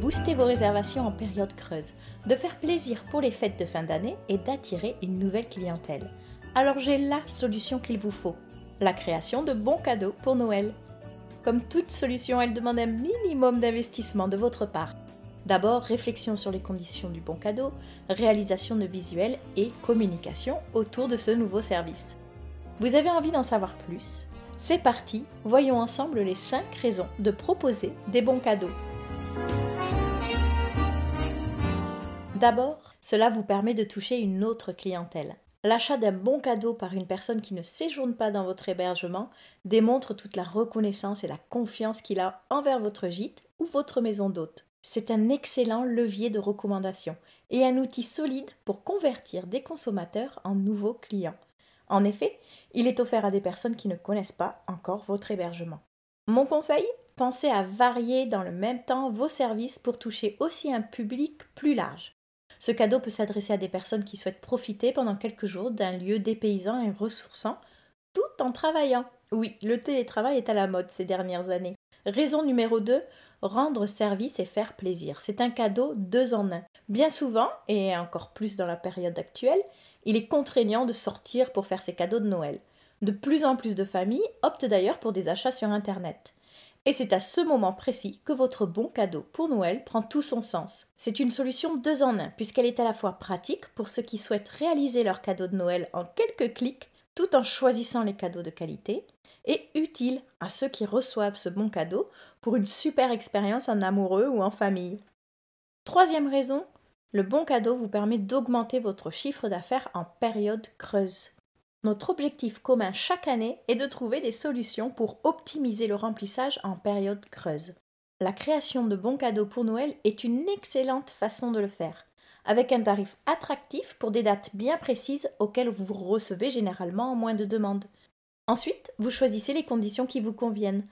booster vos réservations en période creuse, de faire plaisir pour les fêtes de fin d'année et d'attirer une nouvelle clientèle. Alors j'ai la solution qu'il vous faut, la création de bons cadeaux pour Noël. Comme toute solution, elle demande un minimum d'investissement de votre part. D'abord, réflexion sur les conditions du bon cadeau, réalisation de visuels et communication autour de ce nouveau service. Vous avez envie d'en savoir plus? C'est parti, voyons ensemble les 5 raisons de proposer des bons cadeaux. D'abord, cela vous permet de toucher une autre clientèle. L'achat d'un bon cadeau par une personne qui ne séjourne pas dans votre hébergement démontre toute la reconnaissance et la confiance qu'il a envers votre gîte ou votre maison d'hôte. C'est un excellent levier de recommandation et un outil solide pour convertir des consommateurs en nouveaux clients. En effet, il est offert à des personnes qui ne connaissent pas encore votre hébergement. Mon conseil Pensez à varier dans le même temps vos services pour toucher aussi un public plus large. Ce cadeau peut s'adresser à des personnes qui souhaitent profiter pendant quelques jours d'un lieu dépaysant et ressourçant tout en travaillant. Oui, le télétravail est à la mode ces dernières années. Raison numéro 2, rendre service et faire plaisir. C'est un cadeau deux en un. Bien souvent, et encore plus dans la période actuelle, il est contraignant de sortir pour faire ses cadeaux de Noël. De plus en plus de familles optent d'ailleurs pour des achats sur Internet. Et c'est à ce moment précis que votre bon cadeau pour Noël prend tout son sens. C'est une solution deux en un, puisqu'elle est à la fois pratique pour ceux qui souhaitent réaliser leur cadeau de Noël en quelques clics, tout en choisissant les cadeaux de qualité, et utile à ceux qui reçoivent ce bon cadeau pour une super expérience en amoureux ou en famille. Troisième raison, le bon cadeau vous permet d'augmenter votre chiffre d'affaires en période creuse. Notre objectif commun chaque année est de trouver des solutions pour optimiser le remplissage en période creuse. La création de bons cadeaux pour Noël est une excellente façon de le faire, avec un tarif attractif pour des dates bien précises auxquelles vous recevez généralement moins de demandes. Ensuite, vous choisissez les conditions qui vous conviennent.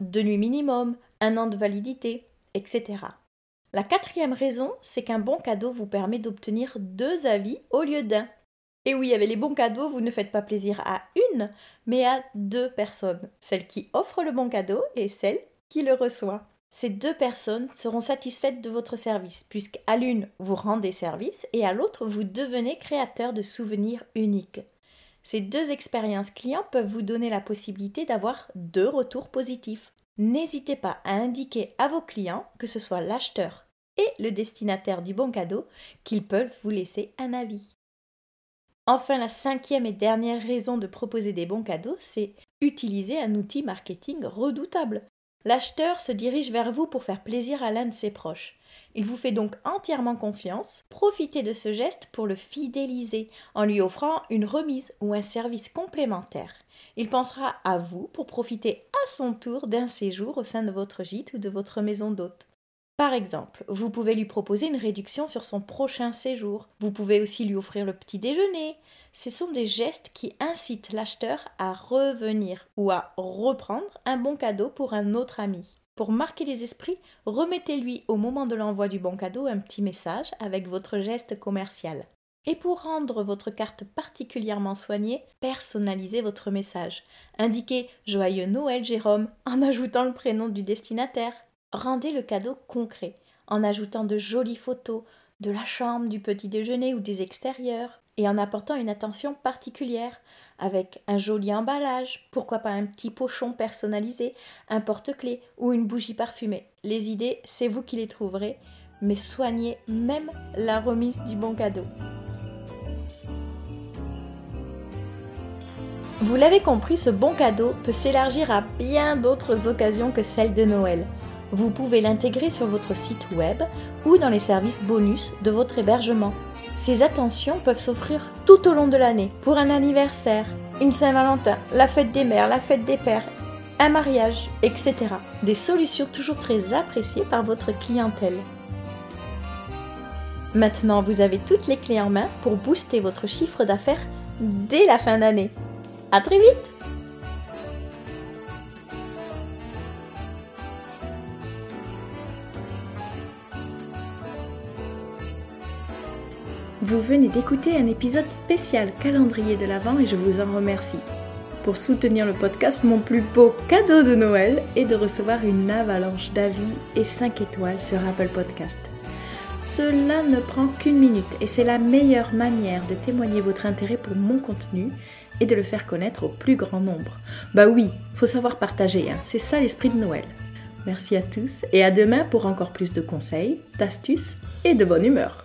Deux nuits minimum, un an de validité, etc. La quatrième raison, c'est qu'un bon cadeau vous permet d'obtenir deux avis au lieu d'un. Et oui, avec les bons cadeaux, vous ne faites pas plaisir à une, mais à deux personnes. Celle qui offre le bon cadeau et celle qui le reçoit. Ces deux personnes seront satisfaites de votre service, puisqu'à l'une, vous rendez service et à l'autre, vous devenez créateur de souvenirs uniques. Ces deux expériences clients peuvent vous donner la possibilité d'avoir deux retours positifs. N'hésitez pas à indiquer à vos clients, que ce soit l'acheteur et le destinataire du bon cadeau, qu'ils peuvent vous laisser un avis. Enfin, la cinquième et dernière raison de proposer des bons cadeaux, c'est utiliser un outil marketing redoutable. L'acheteur se dirige vers vous pour faire plaisir à l'un de ses proches. Il vous fait donc entièrement confiance. Profitez de ce geste pour le fidéliser en lui offrant une remise ou un service complémentaire. Il pensera à vous pour profiter à son tour d'un séjour au sein de votre gîte ou de votre maison d'hôte. Par exemple, vous pouvez lui proposer une réduction sur son prochain séjour. Vous pouvez aussi lui offrir le petit déjeuner. Ce sont des gestes qui incitent l'acheteur à revenir ou à reprendre un bon cadeau pour un autre ami. Pour marquer les esprits, remettez-lui au moment de l'envoi du bon cadeau un petit message avec votre geste commercial. Et pour rendre votre carte particulièrement soignée, personnalisez votre message. Indiquez Joyeux Noël Jérôme en ajoutant le prénom du destinataire rendez le cadeau concret en ajoutant de jolies photos de la chambre, du petit déjeuner ou des extérieurs et en apportant une attention particulière avec un joli emballage, pourquoi pas un petit pochon personnalisé, un porte-clés ou une bougie parfumée. Les idées, c'est vous qui les trouverez, mais soignez même la remise du bon cadeau. Vous l'avez compris, ce bon cadeau peut s'élargir à bien d'autres occasions que celle de Noël vous pouvez l'intégrer sur votre site web ou dans les services bonus de votre hébergement. Ces attentions peuvent s'offrir tout au long de l'année pour un anniversaire, une Saint-Valentin, la fête des mères, la fête des pères, un mariage, etc. Des solutions toujours très appréciées par votre clientèle. Maintenant, vous avez toutes les clés en main pour booster votre chiffre d'affaires dès la fin d'année. À très vite Vous venez d'écouter un épisode spécial calendrier de l'Avent et je vous en remercie. Pour soutenir le podcast, mon plus beau cadeau de Noël est de recevoir une avalanche d'avis et 5 étoiles sur Apple Podcast. Cela ne prend qu'une minute et c'est la meilleure manière de témoigner votre intérêt pour mon contenu et de le faire connaître au plus grand nombre. Bah oui, faut savoir partager, hein. c'est ça l'esprit de Noël. Merci à tous et à demain pour encore plus de conseils, d'astuces et de bonne humeur.